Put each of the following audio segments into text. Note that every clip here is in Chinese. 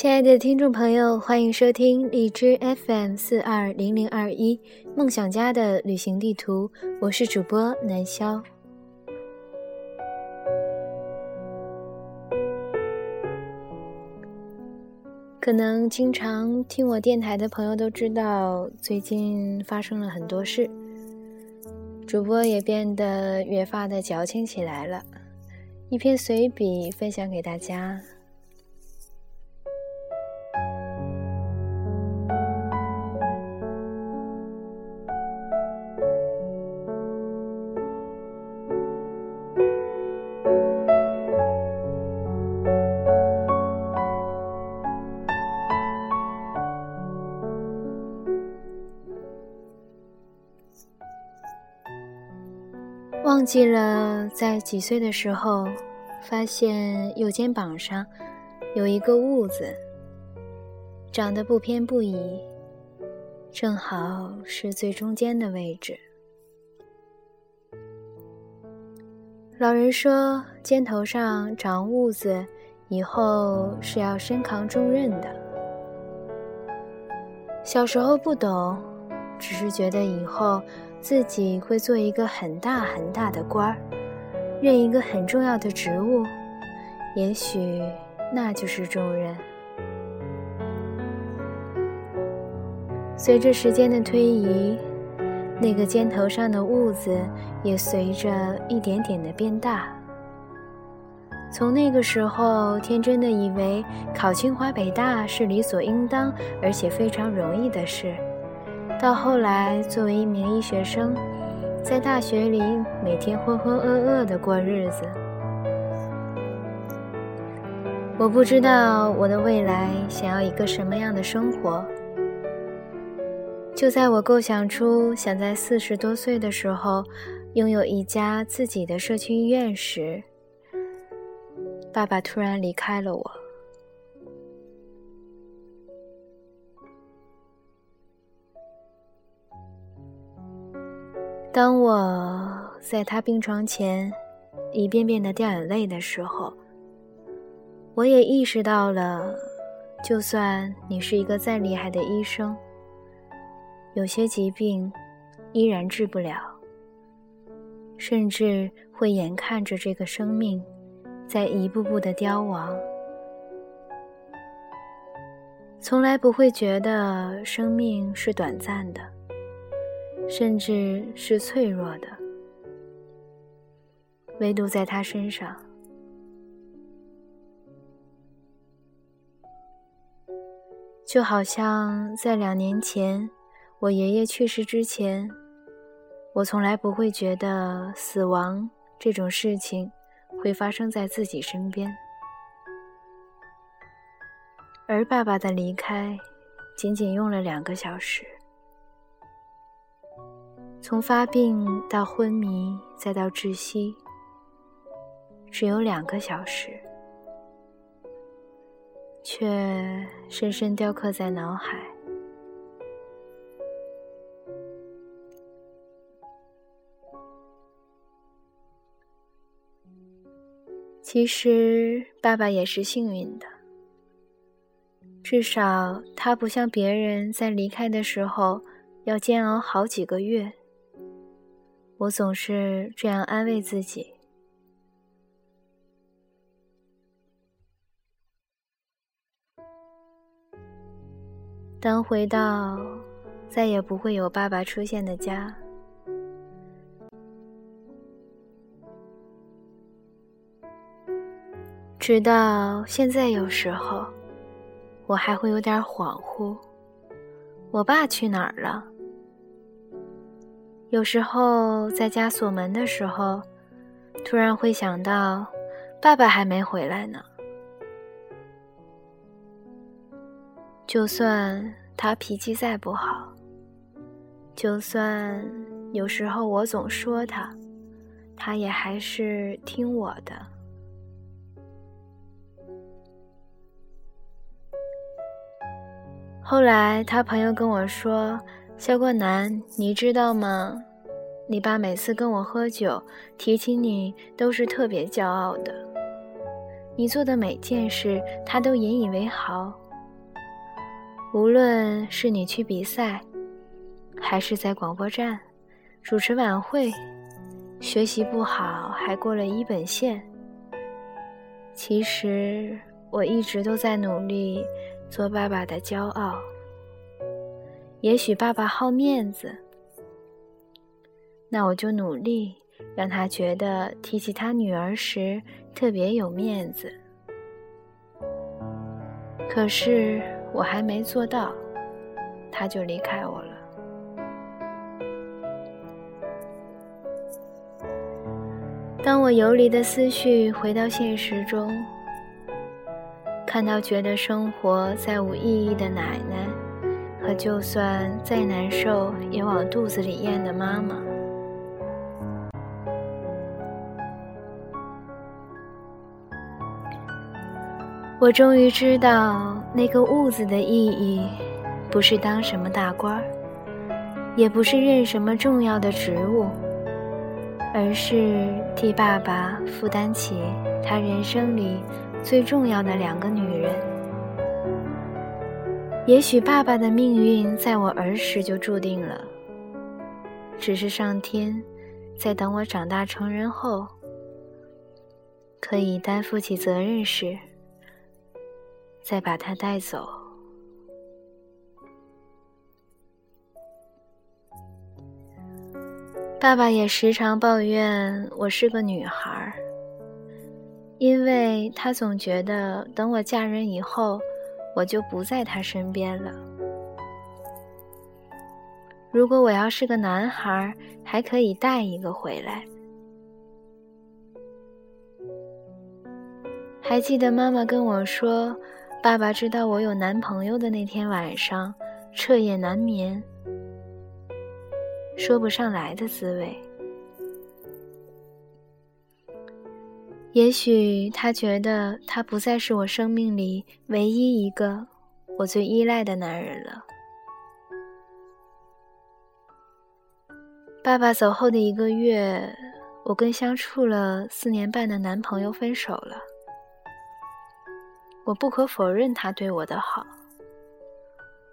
亲爱的听众朋友，欢迎收听荔枝 FM 四二零零二一梦想家的旅行地图，我是主播南潇。可能经常听我电台的朋友都知道，最近发生了很多事，主播也变得越发的矫情起来了。一篇随笔分享给大家。忘记了在几岁的时候，发现右肩膀上有一个痦子，长得不偏不倚，正好是最中间的位置。老人说，肩头上长痦子，以后是要身扛重任的。小时候不懂，只是觉得以后。自己会做一个很大很大的官儿，任一个很重要的职务，也许那就是重任。随着时间的推移，那个肩头上的痦子也随着一点点的变大。从那个时候，天真的以为考清华北大是理所应当，而且非常容易的事。到后来，作为一名医学生，在大学里每天浑浑噩噩的过日子。我不知道我的未来想要一个什么样的生活。就在我构想出想在四十多岁的时候拥有一家自己的社区医院时，爸爸突然离开了我。当我在他病床前一遍遍的掉眼泪的时候，我也意识到了，就算你是一个再厉害的医生，有些疾病依然治不了，甚至会眼看着这个生命在一步步的凋亡，从来不会觉得生命是短暂的。甚至是脆弱的，唯独在他身上，就好像在两年前我爷爷去世之前，我从来不会觉得死亡这种事情会发生在自己身边，而爸爸的离开，仅仅用了两个小时。从发病到昏迷，再到窒息，只有两个小时，却深深雕刻在脑海。其实，爸爸也是幸运的，至少他不像别人在离开的时候要煎熬好几个月。我总是这样安慰自己。当回到再也不会有爸爸出现的家，直到现在，有时候我还会有点恍惚：我爸去哪儿了？有时候在家锁门的时候，突然会想到，爸爸还没回来呢。就算他脾气再不好，就算有时候我总说他，他也还是听我的。后来他朋友跟我说。肖冠南，你知道吗？你爸每次跟我喝酒，提起你都是特别骄傲的。你做的每件事，他都引以为豪。无论是你去比赛，还是在广播站主持晚会，学习不好还过了一本线。其实我一直都在努力做爸爸的骄傲。也许爸爸好面子，那我就努力让他觉得提起他女儿时特别有面子。可是我还没做到，他就离开我了。当我游离的思绪回到现实中，看到觉得生活再无意义的奶奶，和就算再难受也往肚子里咽的妈妈，我终于知道那个“物”字的意义，不是当什么大官儿，也不是任什么重要的职务。而是替爸爸负担起他人生里最重要的两个女人。也许爸爸的命运在我儿时就注定了，只是上天在等我长大成人后，可以担负起责任时，再把他带走。爸爸也时常抱怨我是个女孩儿，因为他总觉得等我嫁人以后，我就不在他身边了。如果我要是个男孩，还可以带一个回来。还记得妈妈跟我说，爸爸知道我有男朋友的那天晚上，彻夜难眠。说不上来的滋味。也许他觉得他不再是我生命里唯一一个我最依赖的男人了。爸爸走后的一个月，我跟相处了四年半的男朋友分手了。我不可否认他对我的好，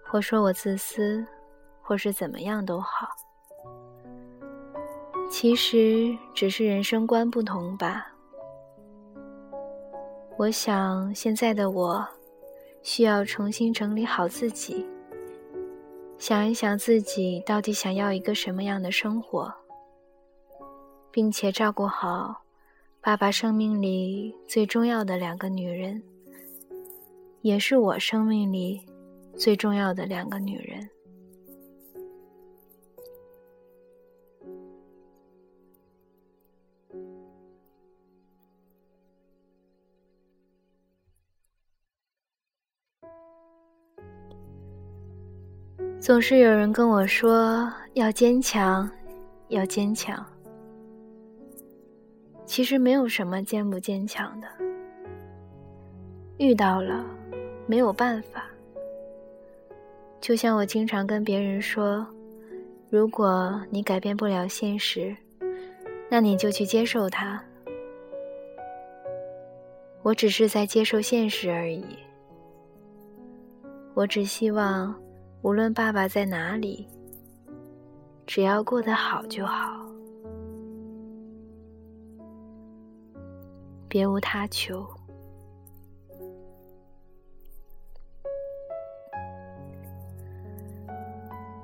或说我自私，或是怎么样都好。其实只是人生观不同吧。我想现在的我，需要重新整理好自己，想一想自己到底想要一个什么样的生活，并且照顾好爸爸生命里最重要的两个女人，也是我生命里最重要的两个女人。总是有人跟我说要坚强，要坚强。其实没有什么坚不坚强的，遇到了没有办法。就像我经常跟别人说，如果你改变不了现实，那你就去接受它。我只是在接受现实而已。我只希望。无论爸爸在哪里，只要过得好就好，别无他求。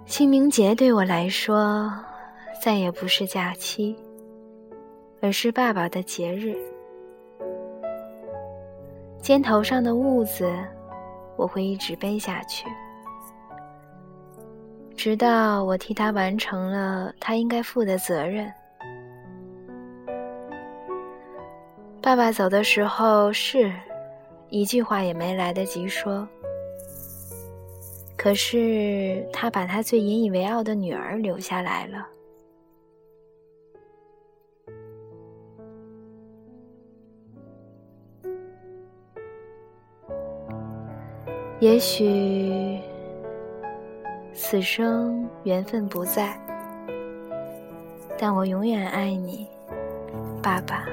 清明节对我来说，再也不是假期，而是爸爸的节日。肩头上的物子，我会一直背下去。直到我替他完成了他应该负的责任。爸爸走的时候是一句话也没来得及说，可是他把他最引以为傲的女儿留下来了。也许。此生缘分不在，但我永远爱你，爸爸。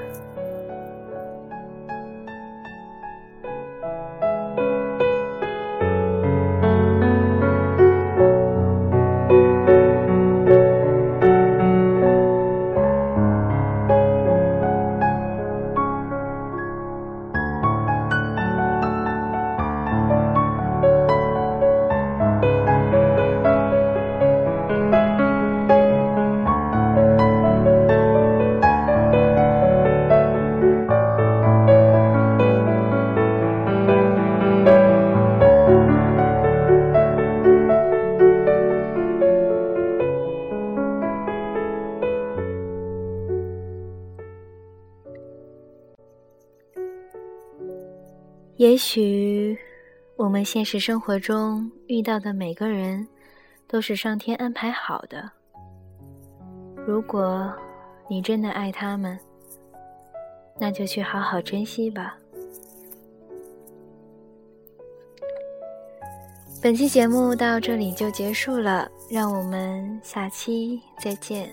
也许我们现实生活中遇到的每个人都是上天安排好的。如果你真的爱他们，那就去好好珍惜吧。本期节目到这里就结束了，让我们下期再见。